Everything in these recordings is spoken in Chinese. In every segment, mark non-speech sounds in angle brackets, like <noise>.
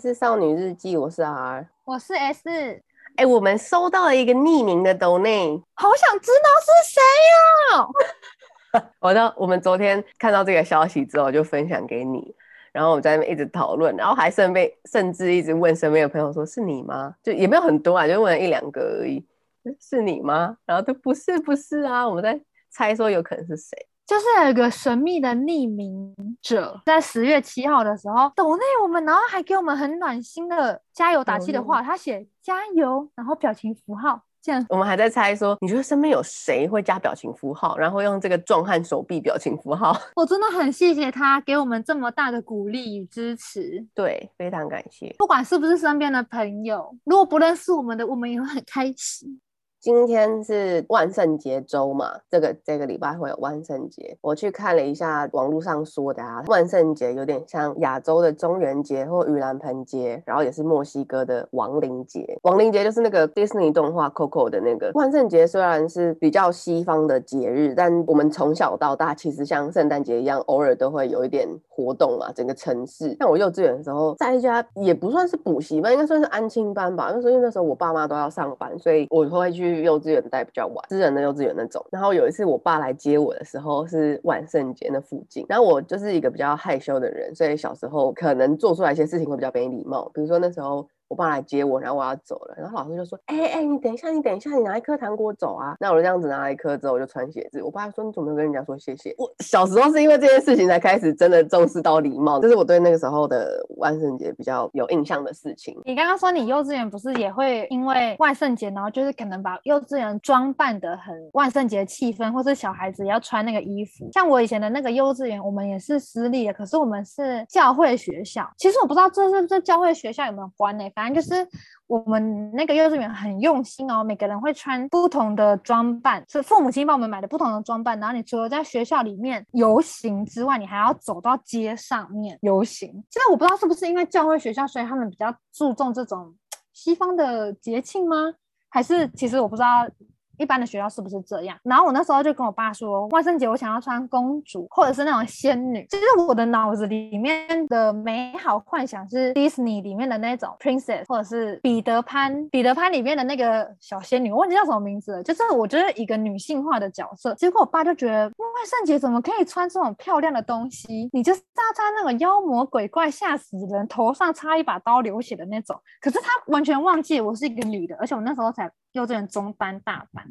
是少女日记，我是 R，我是 S。哎、欸，我们收到了一个匿名的 donate，，好想知道是谁呀、啊！<laughs> 我到我们昨天看到这个消息之后，就分享给你，然后我们在那边一直讨论，然后还身边甚至一直问身边的朋友说：“是你吗？”就也没有很多啊，就问了一两个而已。是你吗？然后都不是，不是啊，我们在猜说有可能是谁。就是有一个神秘的匿名者，在十月七号的时候抖内我们，然后还给我们很暖心的加油打气的话，他写加油，然后表情符号这样。我们还在猜说，你觉得身边有谁会加表情符号，然后用这个壮汉手臂表情符号？<laughs> 我真的很谢谢他给我们这么大的鼓励与支持，对，非常感谢。不管是不是身边的朋友，如果不认识我们的，我们也会很开心。今天是万圣节周嘛，这个这个礼拜会有万圣节。我去看了一下网络上说的啊，万圣节有点像亚洲的中元节或盂兰盆节，然后也是墨西哥的亡灵节。亡灵节就是那个迪士尼动画 Coco 的那个。万圣节虽然是比较西方的节日，但我们从小到大其实像圣诞节一样，偶尔都会有一点活动嘛。整个城市，像我幼稚园的时候，在一家也不算是补习班，应该算是安亲班吧。那时候因为那时候我爸妈都要上班，所以我会去。去幼稚园待比较晚，私人的幼稚园那种。然后有一次我爸来接我的时候是万圣节那附近，然后我就是一个比较害羞的人，所以小时候可能做出来一些事情会比较没礼貌，比如说那时候。我爸来接我，然后我要走了，然后老师就说：“哎、哎、你等一下，你等一下，你拿一颗糖果走啊。”那我就这样子拿了一颗之后，我就穿鞋子。我爸说：“你怎么没有跟人家说谢谢？”我小时候是因为这件事情才开始真的重视到礼貌，这是我对那个时候的万圣节比较有印象的事情。你刚刚说你幼稚园不是也会因为万圣节，然后就是可能把幼稚园装扮得很万圣节气氛，或是小孩子要穿那个衣服。像我以前的那个幼稚园，我们也是私立的，可是我们是教会学校。其实我不知道这是这教会学校有没有关呢、反正就是。我们那个幼稚园很用心哦，每个人会穿不同的装扮，是父母亲帮我们买的不同的装扮。然后你除了在学校里面游行之外，你还要走到街上面游行。现在我不知道是不是因为教会学校，所以他们比较注重这种西方的节庆吗？还是其实我不知道。一般的学校是不是这样？然后我那时候就跟我爸说，万圣节我想要穿公主或者是那种仙女。其实我的脑子里面的美好幻想是 Disney 里面的那种 princess，或者是彼得潘，彼得潘里面的那个小仙女，我忘记叫什么名字了。就是我觉得一个女性化的角色。结果我爸就觉得万圣节怎么可以穿这种漂亮的东西？你就是要穿那种妖魔鬼怪吓死人，头上插一把刀流血的那种。可是他完全忘记我是一个女的，而且我那时候才。幼稚园中班、大班，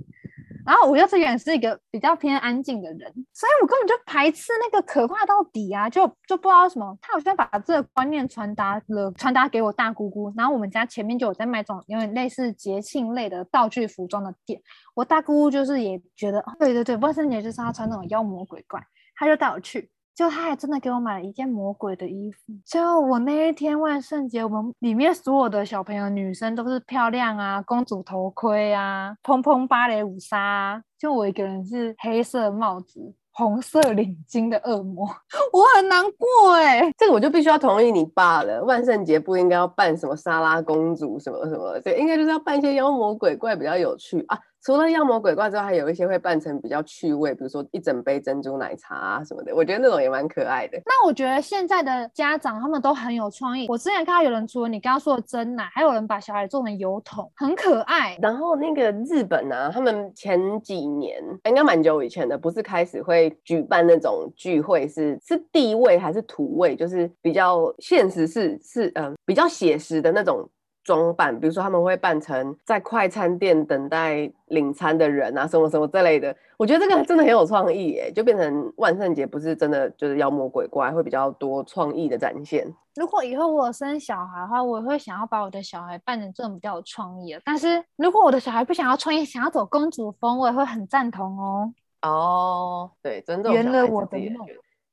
然后我幼稚园是一个比较偏安静的人，所以我根本就排斥那个可怕到底啊！就就不知道什么，他好像把这个观念传达了，传达给我大姑姑。然后我们家前面就有在卖这种有点类似节庆类的道具服装的店，我大姑姑就是也觉得，对对对，万圣节就是要穿那种妖魔鬼怪，他就带我去。就他还真的给我买了一件魔鬼的衣服。就我那一天万圣节，我们里面所有的小朋友、女生都是漂亮啊，公主头盔啊，蓬蓬芭蕾舞纱，就我一个人是黑色帽子、红色领巾的恶魔，<laughs> 我很难过哎、这个我就必须要同意你爸了。万圣节不应该要扮什么莎拉公主什么什么，对，应该就是要扮一些妖魔鬼怪比较有趣啊。除了妖魔鬼怪之外，还有一些会扮成比较趣味，比如说一整杯珍珠奶茶啊什么的，我觉得那种也蛮可爱的。那我觉得现在的家长他们都很有创意。我之前看到有人除了你刚刚说的真奶，还有人把小孩做成油桶，很可爱。然后那个日本啊，他们前几年应该蛮久以前的，不是开始会举办那种聚会，是是地位还是土味，就是比较现实是是嗯比较写实的那种。装扮，比如说他们会扮成在快餐店等待领餐的人啊，什么什么之类的。我觉得这个真的很有创意耶，就变成万圣节不是真的就是妖魔鬼怪，会比较多创意的展现。如果以后我生小孩的话，我会想要把我的小孩扮成这种比较有创意的。但是如果我的小孩不想要创意，想要走公主风，我也会很赞同哦。哦，对，尊重小孩圆了我的梦。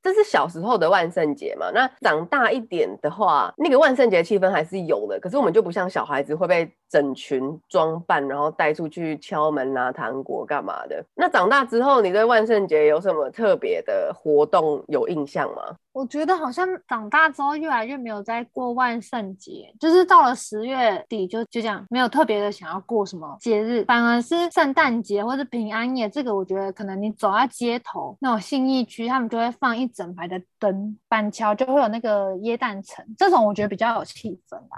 这是小时候的万圣节嘛？那长大一点的话，那个万圣节气氛还是有的。可是我们就不像小孩子会被整群装扮，然后带出去敲门拿糖果干嘛的。那长大之后，你对万圣节有什么特别的活动有印象吗？我觉得好像长大之后越来越没有在过万圣节，就是到了十月底就就这样，没有特别的想要过什么节日，反而是圣诞节或者平安夜。这个我觉得可能你走在街头那种信义区，他们就会放一整排的灯，板桥就会有那个椰蛋城，这种我觉得比较有气氛吧。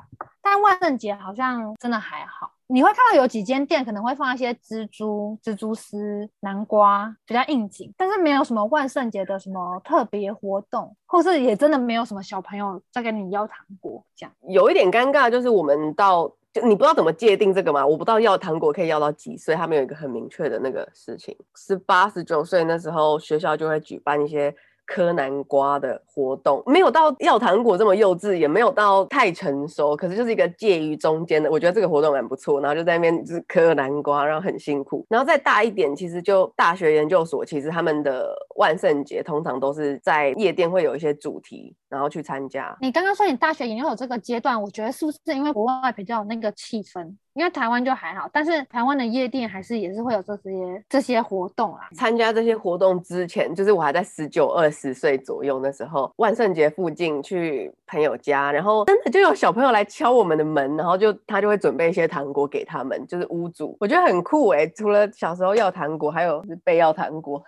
但万圣节好像真的还好。你会看到有几间店可能会放一些蜘蛛、蜘蛛丝、南瓜，比较应景，但是没有什么万圣节的什么特别活动，或是也真的没有什么小朋友在跟你要糖果这样。有一点尴尬，就是我们到就你不知道怎么界定这个嘛？我不知道要糖果可以要到几岁，他们有一个很明确的那个事情，十八、十九岁那时候学校就会举办一些。磕南瓜的活动没有到要糖果这么幼稚，也没有到太成熟，可是就是一个介于中间的。我觉得这个活动蛮不错，然后就在那边就是磕南瓜，然后很辛苦。然后再大一点，其实就大学研究所，其实他们的万圣节通常都是在夜店会有一些主题，然后去参加。你刚刚说你大学研究所这个阶段，我觉得是不是因为国外比较有那个气氛？因为台湾就还好，但是台湾的夜店还是也是会有这些这些活动啊。参加这些活动之前，就是我还在十九二十岁左右的时候，万圣节附近去朋友家，然后真的就有小朋友来敲我们的门，然后就他就会准备一些糖果给他们，就是屋主，我觉得很酷哎。除了小时候要糖果，还有是被要糖果。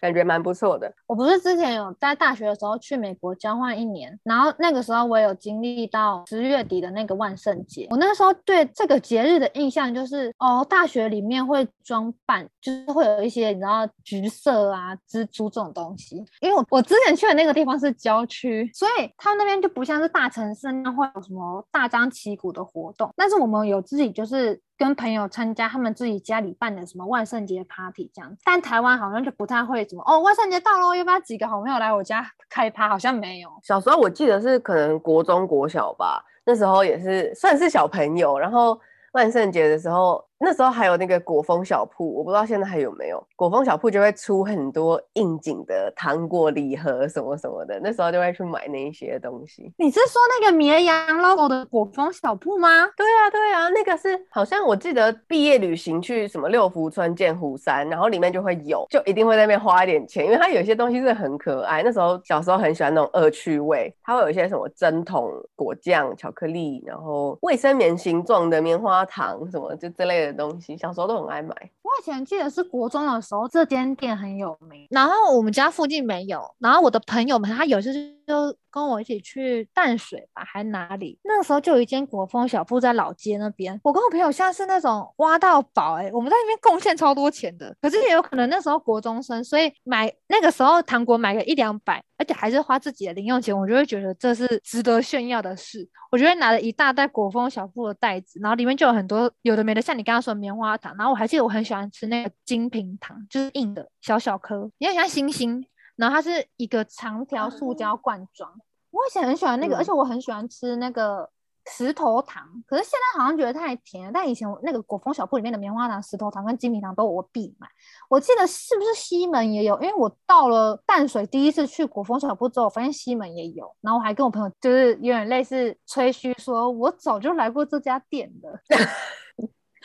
感觉蛮不错的。我不是之前有在大学的时候去美国交换一年，然后那个时候我有经历到十月底的那个万圣节。我那时候对这个节日的印象就是，哦，大学里面会装扮，就是会有一些你知道橘色啊、蜘蛛这种东西。因为我我之前去的那个地方是郊区，所以他们那边就不像是大城市那会有什么大张旗鼓的活动。但是我们有自己就是。跟朋友参加他们自己家里办的什么万圣节 party 这样，但台湾好像就不太会什么哦，万圣节到了，要不要几个好朋友来我家开趴？好像没有。小时候我记得是可能国中国小吧，那时候也是算是小朋友，然后万圣节的时候。那时候还有那个果风小铺，我不知道现在还有没有。果风小铺就会出很多应景的糖果礼盒什么什么的，那时候就会去买那一些东西。你是说那个绵羊 logo 的果风小铺吗？对啊，对啊，那个是好像我记得毕业旅行去什么六福村、剑湖山，然后里面就会有，就一定会在那边花一点钱，因为它有些东西是很可爱。那时候小时候很喜欢那种恶趣味，它会有一些什么针筒果酱、巧克力，然后卫生棉形状的棉花糖什么就之类的。东西小时候都很爱买。我以前记得是国中的时候，这间店很有名。然后我们家附近没有。然后我的朋友们，他有些就跟我一起去淡水吧，还哪里？那个时候就有一间国风小铺在老街那边。我跟我朋友像是那种挖到宝哎、我们在那边贡献超多钱的。可是也有可能那时候国中生，所以买那个时候糖果买个一两百，而且还是花自己的零用钱，我就会觉得这是值得炫耀的事。我就会拿了一大袋国风小铺的袋子，然后里面就有很多有的没的，像你刚刚说的棉花糖。然后我还记得我很喜欢吃那个金平糖，就是硬的小小颗，有点像星星。然后它是一个长条塑胶罐装，我以前很喜欢那个，嗯、而且我很喜欢吃那个石头糖，可是现在好像觉得太甜了。但以前我那个果风小铺里面的棉花糖、石头糖跟金平糖都我必买。我记得是不是西门也有？因为我到了淡水第一次去果风小铺之后，我发现西门也有。然后我还跟我朋友就是有点类似吹嘘，说我早就来过这家店了。<laughs>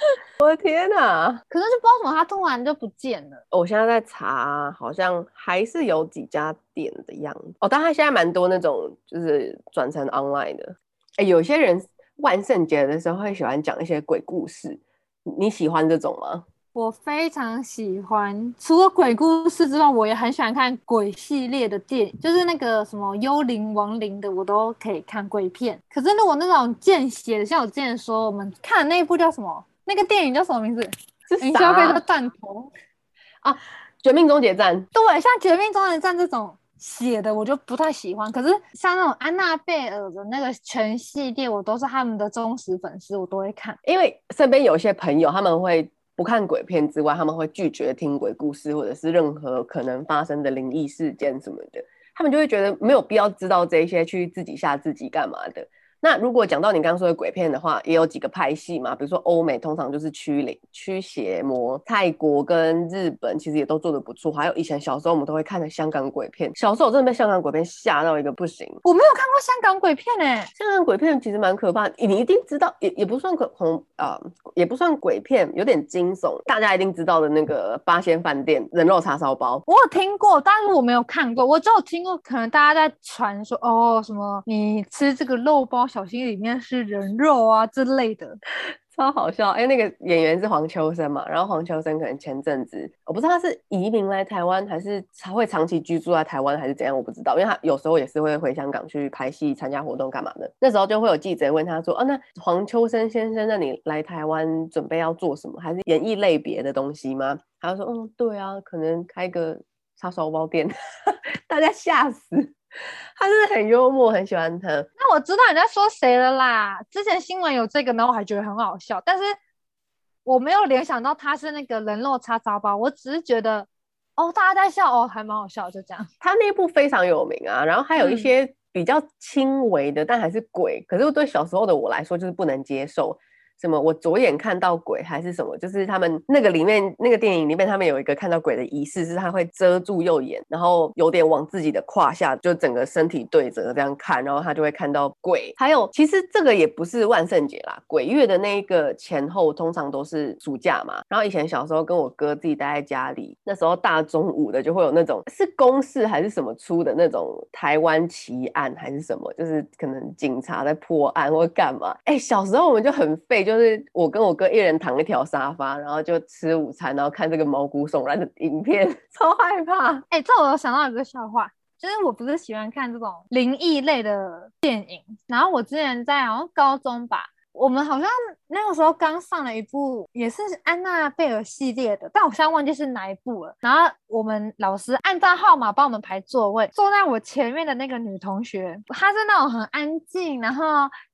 <laughs> 我的天哪！可是就不知道为什么它突然就不见了。我现在在查，好像还是有几家店的样子哦。但它现在蛮多那种，就是转成 online 的。哎，有些人万圣节的时候会喜欢讲一些鬼故事，你喜欢这种吗？我非常喜欢。除了鬼故事之外，我也很喜欢看鬼系列的电影，就是那个什么幽灵、亡灵的，我都可以看鬼片。可是如果那种见血的，像我之前说我们看的那一部叫什么？那个电影叫什么名字？是啥？消费的弹头啊，《绝命终结站》。对，像《绝命终结站》这种写的，我就不太喜欢。可是像那种安娜贝尔的那个全系列，我都是他们的忠实粉丝，我都会看。因为身边有些朋友，他们会不看鬼片之外，他们会拒绝听鬼故事，或者是任何可能发生的灵异事件什么的，他们就会觉得没有必要知道这些，去自己吓自己干嘛的。那如果讲到你刚刚说的鬼片的话，也有几个派系嘛，比如说欧美通常就是驱灵、驱邪魔，泰国跟日本其实也都做得不错。还有以前小时候我们都会看的香港鬼片，小时候我真的被香港鬼片吓到一个不行。我没有看过香港鬼片哎、欸，香港鬼片其实蛮可怕，你一定知道，也也不算恐恐啊，也不算鬼片，有点惊悚，大家一定知道的那个八仙饭店人肉叉烧包，我有听过，但是我没有看过，我只有听过，可能大家在传说哦什么你吃这个肉包。小心里面是人肉啊之类的，<laughs> 超好笑。哎、那个演员是黄秋生嘛？然后黄秋生可能前阵子，我不知道他是移民来台湾，还是他会长期居住在台湾，还是怎样，我不知道。因为他有时候也是会回香港去拍戏、参加活动干嘛的。那时候就会有记者问他说：“哦、啊，那黄秋生先生，那你来台湾准备要做什么？还是演艺类别的东西吗？”他就说：“嗯，对啊，可能开个叉烧包店。” <laughs> 大家吓死。<laughs> 他是很幽默，很喜欢他。那我知道你在说谁了啦。之前新闻有这个，然后我还觉得很好笑，但是我没有联想到他是那个人肉叉烧包。我只是觉得，哦，大家在笑，哦，还蛮好笑，就这样。他那部非常有名啊，然后还有一些比较轻微的，嗯、但还是鬼。可是对小时候的我来说，就是不能接受。什么？我左眼看到鬼还是什么？就是他们那个里面那个电影里面，他们有一个看到鬼的仪式，是他会遮住右眼，然后有点往自己的胯下，就整个身体对折这样看，然后他就会看到鬼。还有，其实这个也不是万圣节啦，鬼月的那一个前后通常都是暑假嘛。然后以前小时候跟我哥自己待在家里，那时候大中午的就会有那种是公视还是什么出的那种台湾奇案还是什么，就是可能警察在破案或干嘛。哎，小时候我们就很废就。就是我跟我哥一人躺一条沙发，然后就吃午餐，然后看这个毛骨悚然的影片，<laughs> 超害怕。哎、这我有想到一个笑话，就是我不是喜欢看这种灵异类的电影，然后我之前在好像高中吧，我们好像那个时候刚上了一部也是安娜贝尔系列的，但我现在忘记是哪一部了。然后我们老师按照号码帮我们排座位，坐在我前面的那个女同学，她是那种很安静，然后。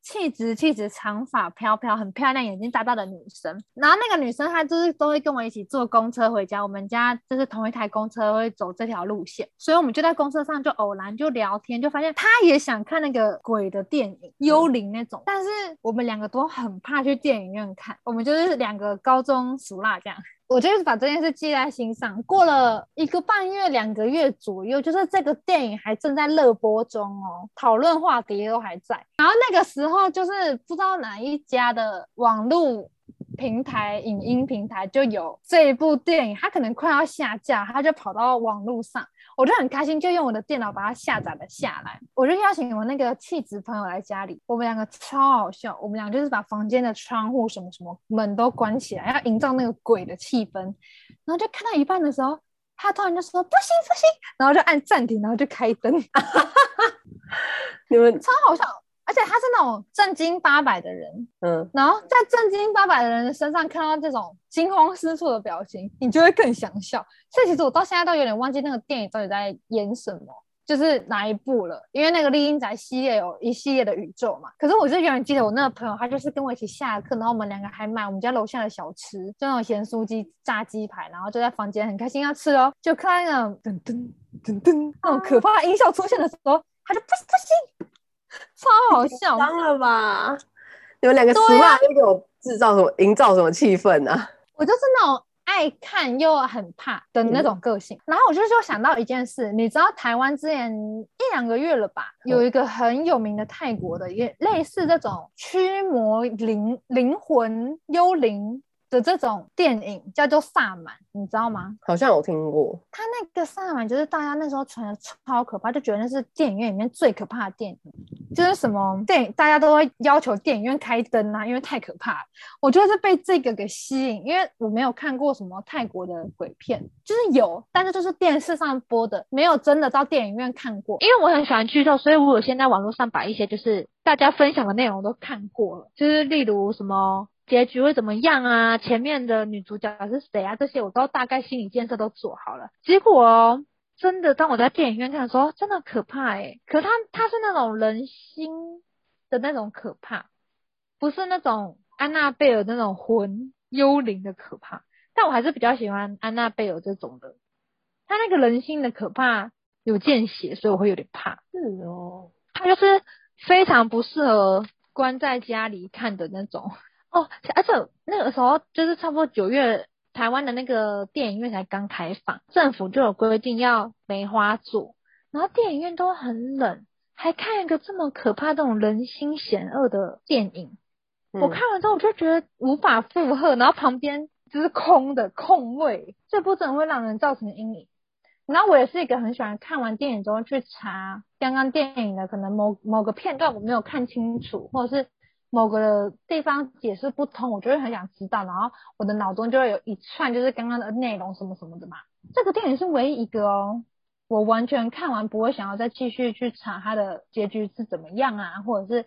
气质气质，长发飘飘，很漂亮，眼睛大大的女生。然后那个女生她就是都会跟我一起坐公车回家，我们家就是同一台公车会走这条路线，所以我们就在公车上就偶然就聊天，就发现她也想看那个鬼的电影，幽灵那种。但是我们两个都很怕去电影院看，我们就是两个高中熟辣这样。我就是把这件事记在心上。过了一个半月、两个月左右，就是这个电影还正在热播中哦，讨论话题都还在。然后那个时候，就是不知道哪一家的网络平台、影音平台就有这一部电影，它可能快要下架，它就跑到网络上。我就很开心，就用我的电脑把它下载了下来。我就邀请我那个气质朋友来家里，我们两个超好笑。我们俩就是把房间的窗户什么什么门都关起来，要营造那个鬼的气氛。然后就看到一半的时候，他突然就说不行不行，然后就按暂停，然后就开灯。<laughs> 你们超好笑。而且他是那种正经八百的人，嗯，然后在正经八百的人的身上看到这种惊慌失措的表情，你就会更想笑。所以其实我到现在都有点忘记那个电影到底在演什么，就是哪一部了。因为那个丽英宅系列有一系列的宇宙嘛。可是我就永远记得我那个朋友，他就是跟我一起下课，然后我们两个还买我们家楼下的小吃，就那种咸酥鸡、炸鸡排，然后就在房间很开心要吃哦，就看那种噔噔噔噔那种可怕的音效出现的时候，他就不行不行。<laughs> 超好 <laughs> 笑，当了吧？你们两个俗辣又给我制造什么、营造什么气氛呢、啊？<laughs> 我就是那种爱看又很怕的那种个性。嗯、然后我就就想到一件事，你知道台湾之前一两个月了吧，有一个很有名的泰国的，也类似这种驱魔灵灵魂幽灵。的这种电影叫做萨满，你知道吗？好像有听过。他那个萨满就是大家那时候传的超可怕，就觉得那是电影院里面最可怕的电影，就是什么电影大家都会要求电影院开灯啊，因为太可怕了。我就是被这个给吸引，因为我没有看过什么泰国的鬼片，就是有，但是就是电视上播的，没有真的到电影院看过。因为我很喜欢剧透，所以我有先在网络上把一些就是大家分享的内容都看过了，就是例如什么。结局会怎么样啊？前面的女主角是谁啊？这些我都大概心理建设都做好了。结果哦，真的，当我在电影院看的时候，真的可怕诶。可他他是那种人心的那种可怕，不是那种安娜贝尔那种魂幽灵的可怕。但我还是比较喜欢安娜贝尔这种的。他那个人心的可怕有见血，所以我会有点怕。是哦，他就是非常不适合关在家里看的那种哦。而且那个时候就是差不多九月，台湾的那个电影院才刚开放，政府就有规定要梅花座，然后电影院都很冷，还看一个这么可怕、这种人心险恶的电影。嗯、我看完之后我就觉得无法负荷，然后旁边就是空的空位，这部真的会让人造成阴影。然后我也是一个很喜欢看完电影之后去查刚刚电影的可能某某个片段我没有看清楚，或者是某个地方解释不通，我就会很想知道。然后我的脑中就会有一串就是刚刚的内容什么什么的嘛。这个电影是唯一一个哦，我完全看完不会想要再继续去查它的结局是怎么样啊，或者是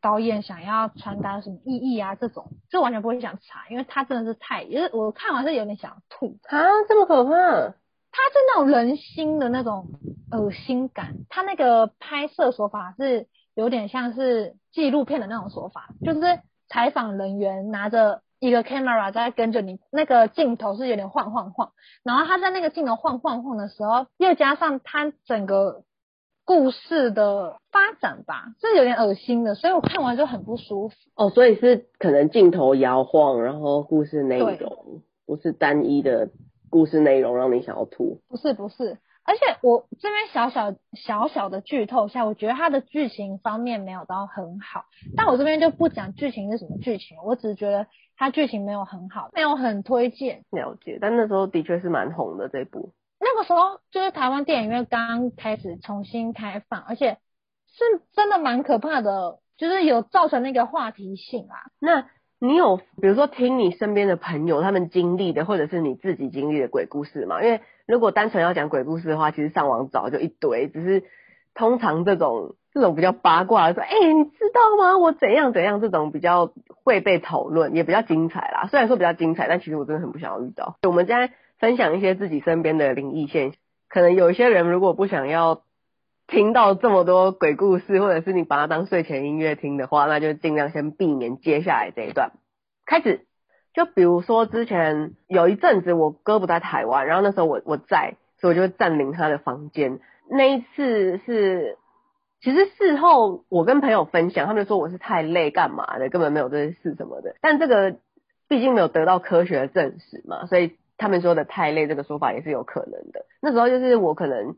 导演想要传达什么意义啊这种，就完全不会想查，因为它真的是太，因为我看完是有点想吐啊，这么可怕。它是那种人心的那种恶心感，它那个拍摄手法是有点像是纪录片的那种手法，就是采访人员拿着一个 camera 在跟着你，那个镜头是有点晃晃晃，然后他在那个镜头晃晃晃的时候，又加上他整个故事的发展吧，是有点恶心的，所以我看完就很不舒服。哦，所以是可能镜头摇晃，然后故事内容不是单一的。故事内容让你想要吐？不是不是，而且我这边小小小小的剧透一下，我觉得它的剧情方面没有到很好，但我这边就不讲剧情是什么剧情，我只是觉得它剧情没有很好，没有很推荐。了解，但那时候的确是蛮红的这部。那个时候就是台湾电影院刚开始重新开放，而且是真的蛮可怕的，就是有造成那个话题性啊。那。你有比如说听你身边的朋友他们经历的，或者是你自己经历的鬼故事吗？因为如果单纯要讲鬼故事的话，其实上网找就一堆。只是通常这种这种比较八卦的说，哎、你知道吗？我怎样怎样，这种比较会被讨论，也比较精彩啦。虽然说比较精彩，但其实我真的很不想要遇到。我们现在分享一些自己身边的灵异现象，可能有一些人如果不想要。听到这么多鬼故事，或者是你把它当睡前音乐听的话，那就尽量先避免接下来这一段。开始，就比如说之前有一阵子我哥不在台湾，然后那时候我我在，所以我就占领他的房间。那一次是，其实事后我跟朋友分享，他们说我是太累干嘛的，根本没有这些事什么的。但这个毕竟没有得到科学的证实嘛，所以他们说的太累这个说法也是有可能的。那时候就是我可能。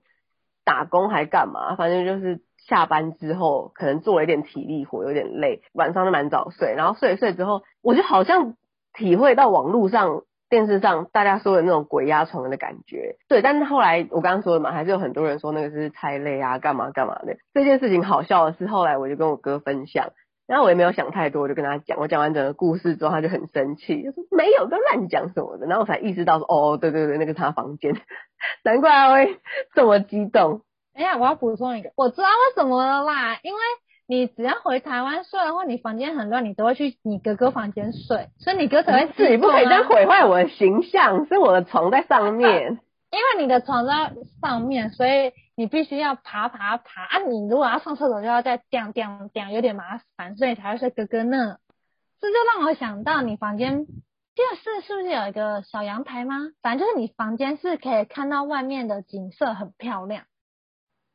打工还干嘛？反正就是下班之后，可能做了一点体力活，有点累，晚上都蛮早睡。然后睡一睡之后，我就好像体会到网络上、电视上大家说的那种鬼压床的感觉。对，但是后来我刚刚说的嘛，还是有很多人说那个是太累啊，干嘛干嘛的。这件事情好笑的是，后来我就跟我哥分享，然后我也没有想太多，我就跟他讲。我讲完整个故事之后，他就很生气，就说没有，都乱讲什么的。然后我才意识到说，哦，对对对，那个他房间。难怪他会这么激动。哎呀，我要补充一个，我知道为什么了啦，因为你只要回台湾睡的话，你房间很乱，你都会去你哥哥房间睡，所以你哥才会自己不可以这样毁坏我的形象，是我的床在上面。因为你的床在上面，所以你必须要爬爬爬啊！你如果要上厕所，就要再垫垫垫，有点麻烦，所以才会睡哥哥呢。这就让我想到你房间。电视是不是有一个小阳台吗？反正就是你房间是可以看到外面的景色，很漂亮。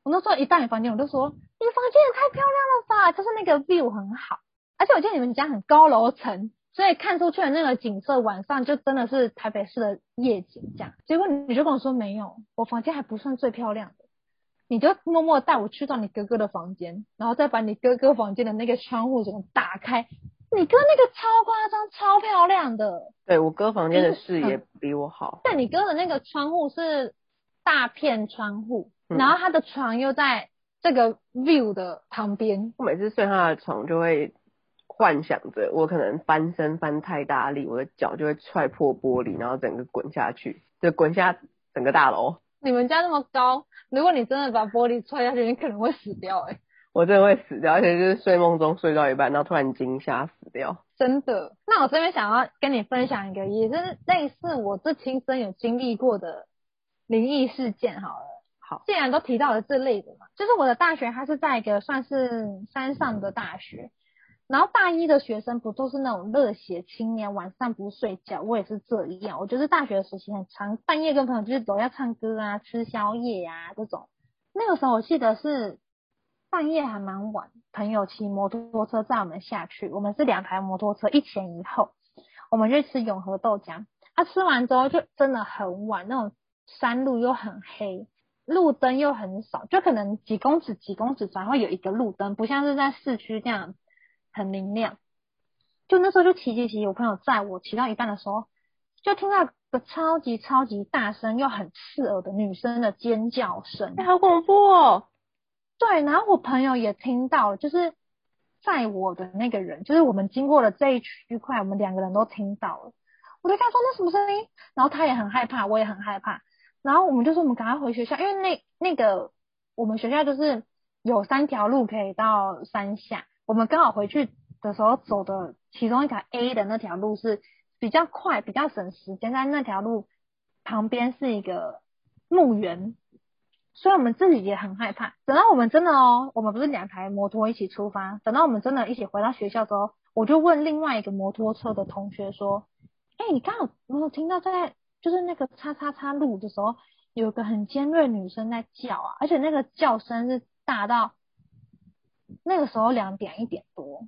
我那时候一到你房间，我就说你房间也太漂亮了吧，就是那个 view 很好。而且我记得你们家很高楼层，所以看出去的那个景色，晚上就真的是台北市的夜景这样。结果你就跟我说没有，我房间还不算最漂亮的。你就默默带我去到你哥哥的房间，然后再把你哥哥房间的那个窗户怎么打开。你哥那个超夸张、超漂亮的，对，我哥房间的视野比我好。但你哥的那个窗户是大片窗户，嗯，然后他的床又在这个 view 的旁边。我每次睡他的床，就会幻想着我可能翻身翻太大力，我的脚就会踹破玻璃，然后整个滚下去，就滚下整个大楼。你们家那么高，如果你真的把玻璃踹下去，你可能会死掉哎，欸。我真的会死掉，而且就是睡梦中睡到一半，然后突然惊吓死掉。真的？那我这边想要跟你分享一个，也是类似我这亲身有经历过的灵异事件。好了，好，既然都提到了这类的嘛，就是我的大学，它是在一个算是山上的大学，然后大一的学生不都是那种热血青年，晚上不睡觉，我也是这样。我就是大学的时期很长，半夜跟朋友就是走要唱歌啊、吃宵夜、啊、这种。那个时候我记得是。半夜还蛮晚，朋友骑摩托车载我们下去，我们是两台摩托车一前一后，我们去吃永和豆浆。他、吃完之后就真的很晚，那种山路又很黑，路灯又很少，就可能几公尺几公尺才会有一个路灯，不像是在市区这样很明亮。就那时候就骑骑骑，我朋友载我骑到一半的时候，就听到个超级超级大声又很刺耳的女生的尖叫声，哎，好恐怖哦！对，然后我朋友也听到了，就是载我的那个人，就是我们经过了这一区块，我们两个人都听到了。我就跟他说，那什么声音，然后他也很害怕，我也很害怕，然后我们就说我们赶快回学校，因为那那个我们学校就是有三条路可以到山下，我们刚好回去的时候走的其中一条 A 的那条路是比较快，比较省时间，在那条路旁边是一个墓园，所以我们自己也很害怕。等到我们真的哦，我们不是两台摩托一起出发，等到我们真的一起回到学校之后，我就问另外一个摩托车的同学说。哎、你刚好有没有听到在就是那个叉叉叉路的时候，有个很尖锐女生在叫啊，而且那个叫声是大到那个时候两点一点多，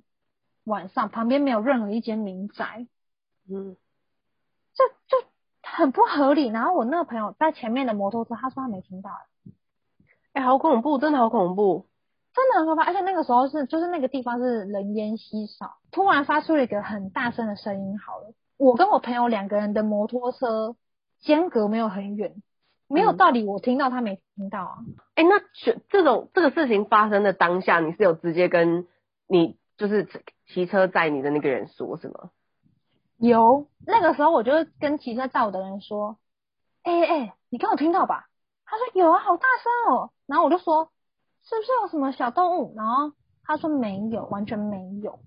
晚上旁边没有任何一间民宅，嗯，就就很不合理。然后我那个朋友在前面的摩托车，他说他没听到。哎、欸，好恐怖，真的好恐怖，真的很可怕。而且那个时候是就是那个地方是人烟稀少，突然发出了一个很大声的声音，好了。我跟我朋友两个人的摩托车间隔没有很远，没有道理我听到他没听到啊。哎、嗯欸，那这这种这个事情发生的当下，你是有直接跟你就是骑车载你的那个人说，是吗？有，那个时候我就跟骑车载我的人说，哎、欸、哎、欸，你刚有听到吧？他说有啊，好大声哦。然后我就说，是不是有什么小动物？然后他说没有，完全没有。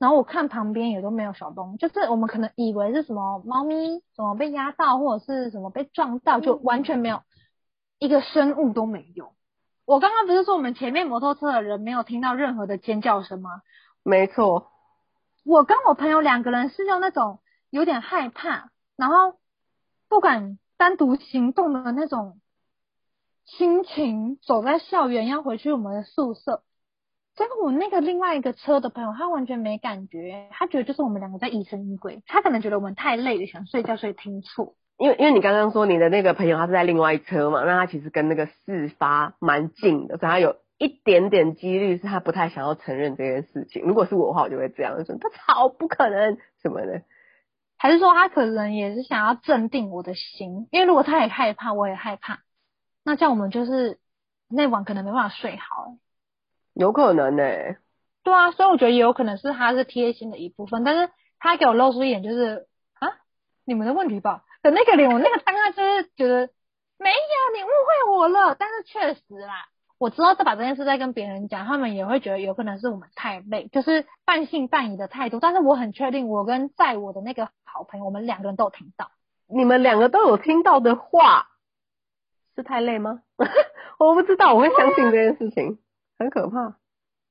然后我看旁边也都没有小动物，就是我们可能以为是什么猫咪什么被压到，或者是什么被撞到，就完全没有一个生物都没有。我刚刚不是说我们前面摩托车的人没有听到任何的尖叫声吗？没错，我跟我朋友两个人是用那种有点害怕，然后不敢单独行动的那种心情，走在校园要回去我们的宿舍。结果我那个另外一个车的朋友，他完全没感觉，他觉得就是我们两个在疑神疑鬼，他可能觉得我们太累了，想睡觉，所以听错。因为因为你刚刚说你的那个朋友他是在另外一车嘛，那他其实跟那个事发蛮近的，所以他有一点点几率是他不太想要承认这件事情。如果是我的话，我就会这样说，他超，不可能什么的。还是说他可能也是想要镇定我的心，因为如果他也害怕，我也害怕，那这样我们就是那晚可能没办法睡好。有可能呢、欸，对啊，所以我觉得也有可能是他是贴心的一部分，但是他给我露出一点就是啊，你们的问题吧的那个脸，我那个当下就是觉得没有，你误会我了。但是确实啦，我知道在把这件事再跟别人讲，他们也会觉得有可能是我们太累，就是半信半疑的态度。但是我很确定，我跟在我的那个好朋友，我们两个人都有听到。你们两个都有听到的话，是太累吗？<laughs> 我不知道，我会相信这件事情。很可怕，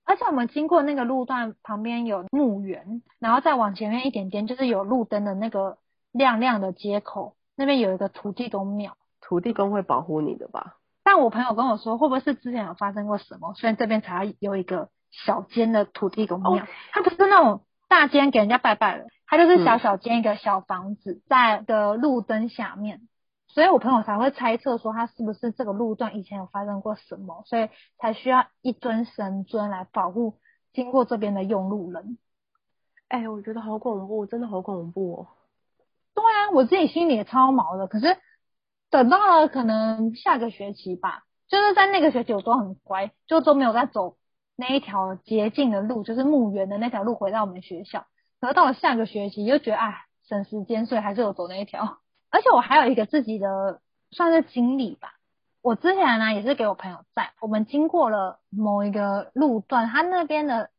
而且我们经过那个路段旁边有墓园，然后再往前面一点点就是有路灯的那个亮亮的街口，那边有一个土地公庙。土地公会保护你的吧？但我朋友跟我说，会不会是之前有发生过什么，所以这边才有一个小间的土地公庙？它不是那种大间给人家拜拜的，它就是小小间一个小房子，在的路灯下面。所以我朋友才会猜测说，他是不是这个路段以前有发生过什么，所以才需要一尊神尊来保护经过这边的用路人。哎、欸，我觉得好恐怖，真的好恐怖哦。对啊，我自己心里也超毛的。可是等到了可能下个学期吧，就是在那个学期我都很乖，就都没有再走那一条捷径的路，就是墓园的那条路回到我们学校。可是到了下个学期又觉得哎省时间，所以还是有走那一条。而且我还有一个自己的算是经历吧，我之前呢也是给我朋友在，我们经过了某一个路段，它那边的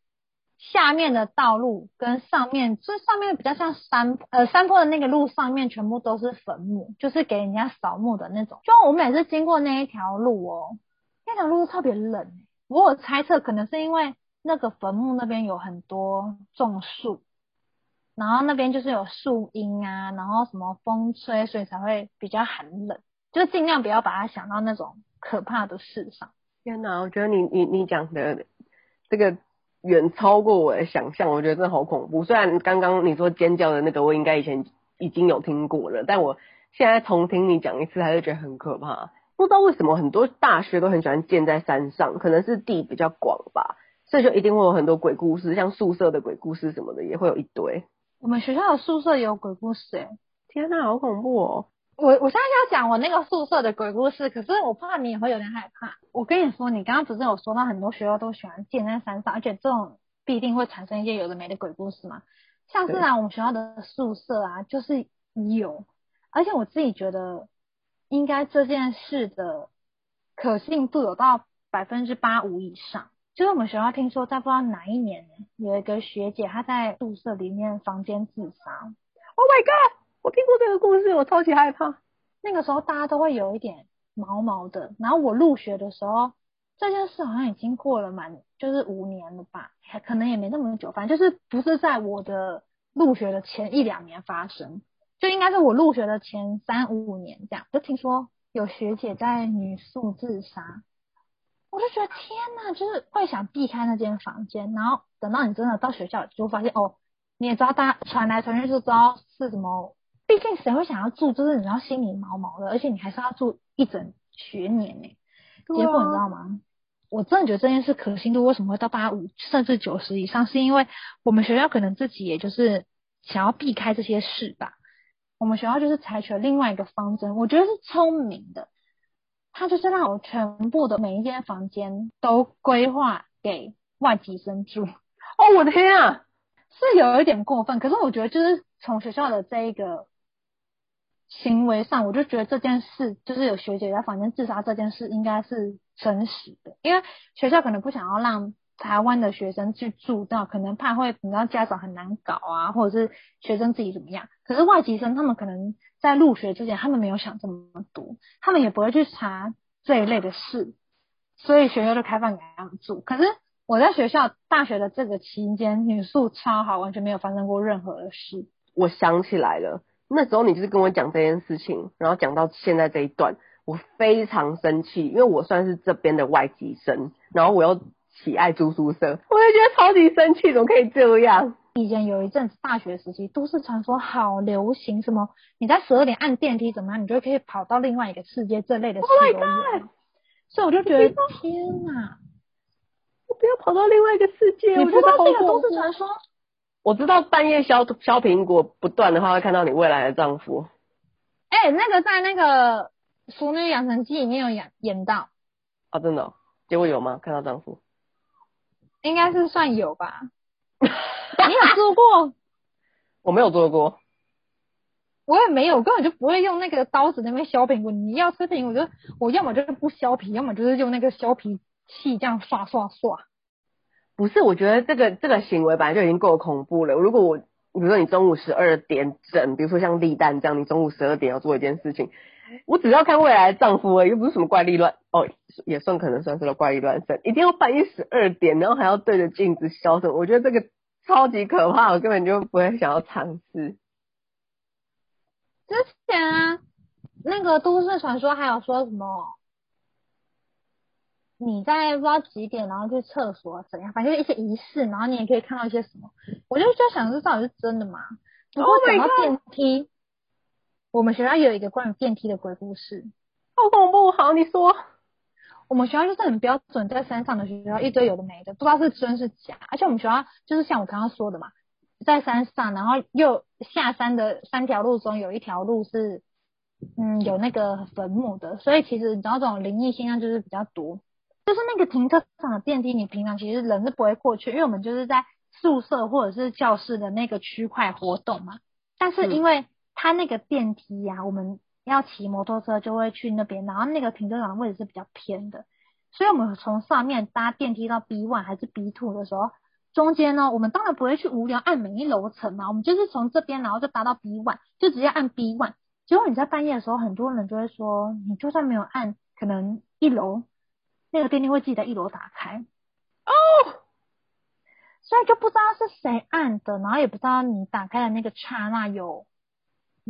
下面的道路跟上面，就上面比较像山呃山坡的那个路上面全部都是坟墓，就是给人家扫墓的那种。就我每次经过那一条路哦，那条路特别冷，我有猜测可能是因为那个坟墓那边有很多种树。然后那边就是有树荫啊，然后什么风吹，所以才会比较寒冷，就尽量不要把它想到那种可怕的事上。天哪，我觉得你你你讲的这个远超过我的想象，我觉得真的好恐怖。虽然刚刚你说尖叫的那个，我应该以前已经有听过了，但我现在重听你讲一次，还是觉得很可怕。不知道为什么很多大学都很喜欢建在山上，可能是地比较广吧，所以就一定会有很多鬼故事，像宿舍的鬼故事什么的也会有一堆。我们学校的宿舍也有鬼故事诶、欸，天哪，好恐怖哦！我我现在要讲我那个宿舍的鬼故事，可是我怕你也会有点害怕。我跟你说，你刚刚不是有说到很多学校都喜欢建在山上，而且这种必定会产生一些有的没的鬼故事嘛？像是啊，我们学校的宿舍啊，就是有，而且我自己觉得。应该这件事的可信度有到百分之八五以上。就是我们学校听说，在不知道哪一年，有一个学姐她在宿舍里面房间自杀。Oh my god！我听过这个故事，我超级害怕。那个时候大家都会有一点毛毛的。然后我入学的时候，这件事好像已经过了蛮就是五年了吧，可能也没那么久，反正就是不是在我的入学的前一两年发生。就应该是我入学的前三五年这样，就听说有学姐在女宿自杀，我就觉得天呐，就是会想避开那间房间，然后等到你真的到学校，就发现哦，你也知道大家传来传去就知道是什么，毕竟谁会想要住，就是你知道心里毛毛的，而且你还是要住一整学年呢。结果你知道吗？我真的觉得这件事可信度为什么会到八五甚至九十以上，是因为我们学校可能自己也就是想要避开这些事吧。我们学校就是采取了另外一个方针，我觉得是聪明的。他就是让我全部的每一间房间都规划给外籍生住。哦，我的天啊，是有一点过分。可是我觉得，就是从学校的这一个行为上，我就觉得这件事，就是有学姐在房间自杀这件事，应该是真实的。因为学校可能不想要让。台湾的学生去住到，可能怕会，你知道家长很难搞啊，或者是学生自己怎么样。可是外籍生他们可能在入学之前，他们没有想这么多，他们也不会去查这一类的事，所以学校就开放给他们住。可是我在学校大学的这个期间，女宿超好，完全没有发生过任何的事。我想起来了，那时候你就是跟我讲这件事情，然后讲到现在这一段，我非常生气，因为我算是这边的外籍生，然后我又。喜爱住宿舍，我就觉得超级生气，怎么可以这样？以前有一阵子大学时期，都市传说好流行，什么你在十二点按电梯怎么样，你就可以跑到另外一个世界这类的事。Oh my god！所以我就觉得天哪，我不要跑到另外一个世界。你不知道这个都市传说？我知道半夜削削苹果不断的话，会看到你未来的丈夫。哎、欸，那个在那个《熟女养成记》里面有演演到。啊，真的、哦？结果有吗？看到丈夫？应该是算有吧，<laughs> 你有做过？<laughs> 我没有做过，我也没有，根本就不会用那个刀子那边削苹果。你要吃苹果，就我要么就是不削皮，要么就是用那个削皮器这样刷刷刷。不是，我觉得这个这个行为本来就已经够恐怖了。如果我，比如说你中午十二点整，比如说像立蛋这样，你中午十二点要做一件事情。我只要看未来的丈夫而已，又不是什么怪力乱哦，也算可能算是个怪力乱神。一定要半夜十二点，然后还要对着镜子消什么？我觉得这个超级可怕，我根本就不会想要尝试。之前啊，那个都市传说还有说什么？你在不知道几点，然后去厕所怎样？反正一些仪式，然后你也可以看到一些什么。我就就想这到底是真的吗？不过讲到电梯。Oh 我们学校有一个关于电梯的鬼故事，好恐怖！好，你说。我们学校就是很标准，在山上的学校一堆有的没的，不知道是真是假。而且我们学校就是像我刚刚说的嘛，在山上，然后又下山的三条路中有一条路是，嗯，有那个坟墓的，所以其实你知道这种灵异现象就是比较多。就是那个停车场的电梯，你平常其实人是不会过去，因为我们就是在宿舍或者是教室的那个区块活动嘛。但是因为、嗯它那个电梯呀、啊，我们要骑摩托车就会去那边，然后那个停车场的位置是比较偏的，所以我们从上面搭电梯到 B one 还是 B two 的时候，中间呢，我们当然不会去无聊按每一楼层嘛，我们就是从这边然后就搭到 B one，就直接按 B one。结果你在半夜的时候，很多人就会说，你就算没有按，可能一楼那个电梯会自己在一楼打开哦，所以就不知道是谁按的，然后也不知道你打开的那个刹那有。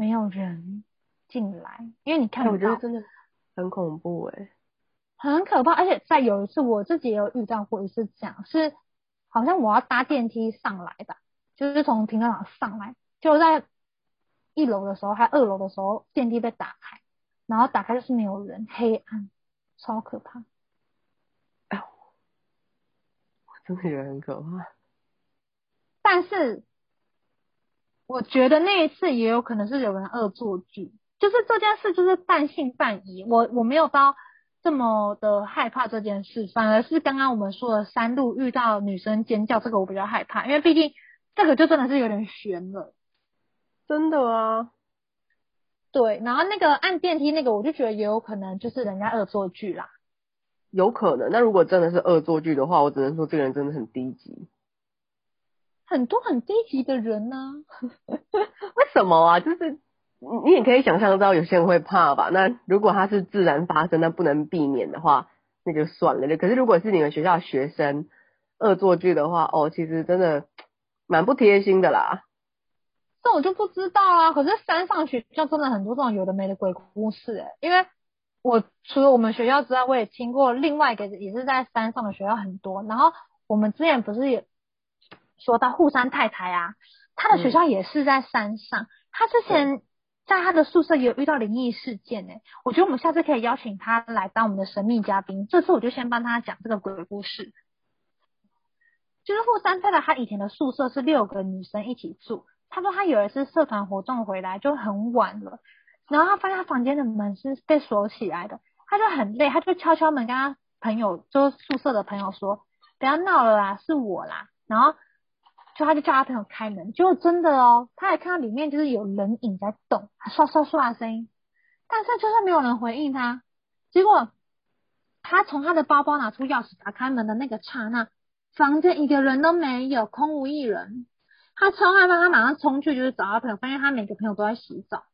没有人进来，因为你看，我觉得真的很恐怖哎、欸。很可怕。而且在有一次我自己也有遇到过一次这样，是好像我要搭电梯上来吧，就是从停车场上来，就在一楼的时候，还二楼的时候，电梯被打开，然后打开就是没有人，黑暗，超可怕。哎呦，我真的觉得很可怕。但是。我觉得那一次也有可能是有人恶作剧，就是这件事就是半信半疑。我我没有到这么的害怕这件事，反而是刚刚我们说的山路遇到女生尖叫这个我比较害怕，因为毕竟这个就真的是有点悬了。真的啊。对，然后那个按电梯那个，我就觉得也有可能就是人家恶作剧啦。有可能，那如果真的是恶作剧的话，我只能说这个人真的很低级。很多很低级的人呢、啊？<laughs> 为什么啊？就是你也可以想象到有些人会怕吧？那如果他是自然发生，那不能避免的话，那就算了。可是如果是你们学校的学生恶作剧的话，哦，其实真的蛮不贴心的啦。这我就不知道啊。可是山上学校真的很多这种有的没的鬼故事诶，因为我除了我们学校之外，我也听过另外一个也是在山上的学校很多。然后我们之前不是也。说到户山太太啊，她的学校也是在山上。他、嗯、之前在他的宿舍也有遇到灵异事件诶，我觉得我们下次可以邀请他来当我们的神秘嘉宾。这次我就先帮他讲这个鬼故事。就是户山太太，她以前的宿舍是六个女生一起住。她说她有一次社团活动回来就很晚了，然后她发现她房间的门是被锁起来的，她就很累，她就敲敲门，跟她朋友，就是宿舍的朋友说：“不要闹了啦，是我啦。”然后。就他就叫他朋友开门，结果真的哦，他还看到里面就是有人影在动，刷刷刷的声音，但是就是没有人回应他。结果他从他的包包拿出钥匙打开门的那个刹那，房间一个人都没有，空无一人。他超害怕，他马上冲去就是找他朋友，发现他每个朋友都在洗澡。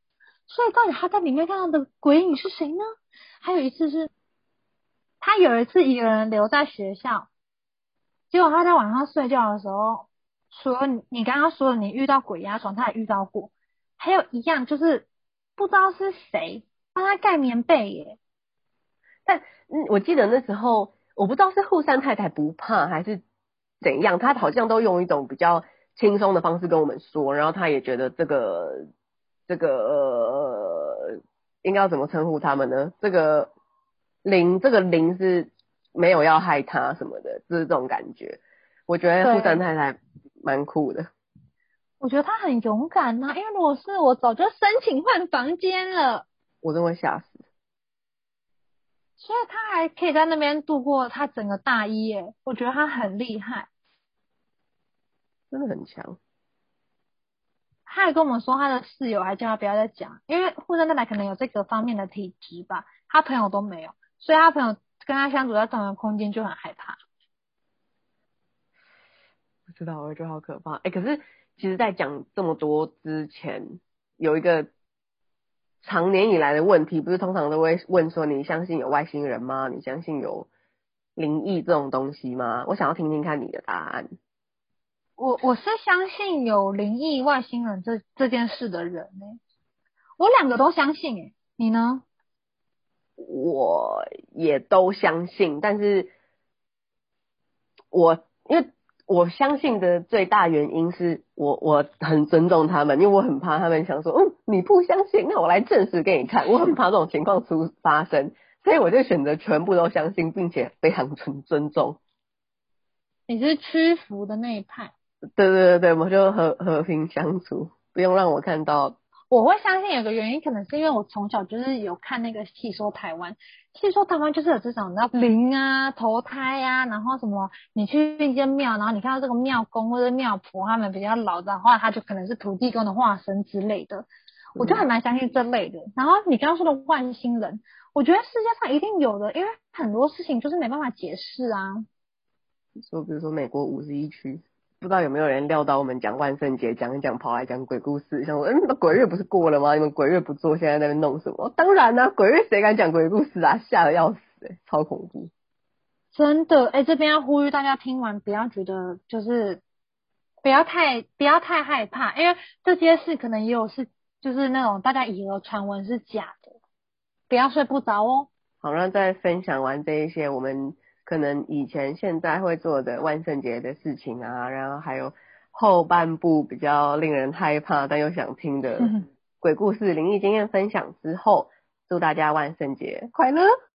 所以到底他在里面看到的鬼影是谁呢？还有一次是，他有一次一个人留在学校，结果他在晚上睡觉的时候。除了你，你刚刚说的你遇到鬼压床，他也遇到过。还有一样就是不知道是谁帮他盖棉被耶。但嗯，我记得那时候我不知道是护山太太不怕还是怎样，他好像都用一种比较轻松的方式跟我们说，然后他也觉得这个这个呃，应该要怎么称呼他们呢？这个灵，这个灵是没有要害他什么的，就是这种感觉。我觉得护山太太。蛮酷的，我觉得他很勇敢呐、啊，因为如果是我，早就申请换房间了。我真会吓死。所以他还可以在那边度过他整个大一耶，我觉得他很厉害，真的很强。他还跟我们说，他的室友还叫他不要再讲，因为护生太太可能有这个方面的体质吧，他朋友都没有，所以他朋友跟他相处在同一个空间就很害怕。知道，我觉得好可怕。哎、欸，可是其实，在讲这么多之前，有一个长年以来的问题，不是通常都会问说：你相信有外星人吗？你相信有灵异这种东西吗？我想要听听看你的答案。我我是相信有灵异外星人这这件事的人呢、欸。我两个都相信、欸，哎，你呢？我也都相信，但是我因为。我相信的最大原因是我我很尊重他们，因为我很怕他们想说，嗯，你不相信，那我来证实给你看。我很怕这种情况出 <laughs> 发生，所以我就选择全部都相信，并且非常尊尊重。你是屈服的那一派？对对对对，我就和和平相处，不用让我看到。我会相信有个原因，可能是因为我从小就是有看那个《戏说台湾》，《戏说台湾》就是有这种那灵啊、投胎啊，然后什么你去一间庙，然后你看到这个庙公或者庙婆他们比较老的话，他就可能是土地公的化身之类的，我就还蛮相信这类的。然后你刚刚说的外星人，我觉得世界上一定有的，因为很多事情就是没办法解释啊。说比如说美国五十一区。不知道有没有人料到我们讲万圣节讲一讲跑来讲鬼故事，像说，嗯，那鬼月不是过了吗？你们鬼月不做，现在在那边弄什么？当然啦、啊，鬼月谁敢讲鬼故事啊？吓得要死、欸，超恐怖！真的，哎、欸，这边要呼吁大家听完不要觉得就是不要太不要太害怕，因为这些事可能也有是就是那种大家以讹传闻是假的，不要睡不着哦。好，那在分享完这一些我们可能以前、现在会做的万圣节的事情啊，然后还有后半部比较令人害怕但又想听的鬼故事、灵异经验分享之后，祝大家万圣节快乐！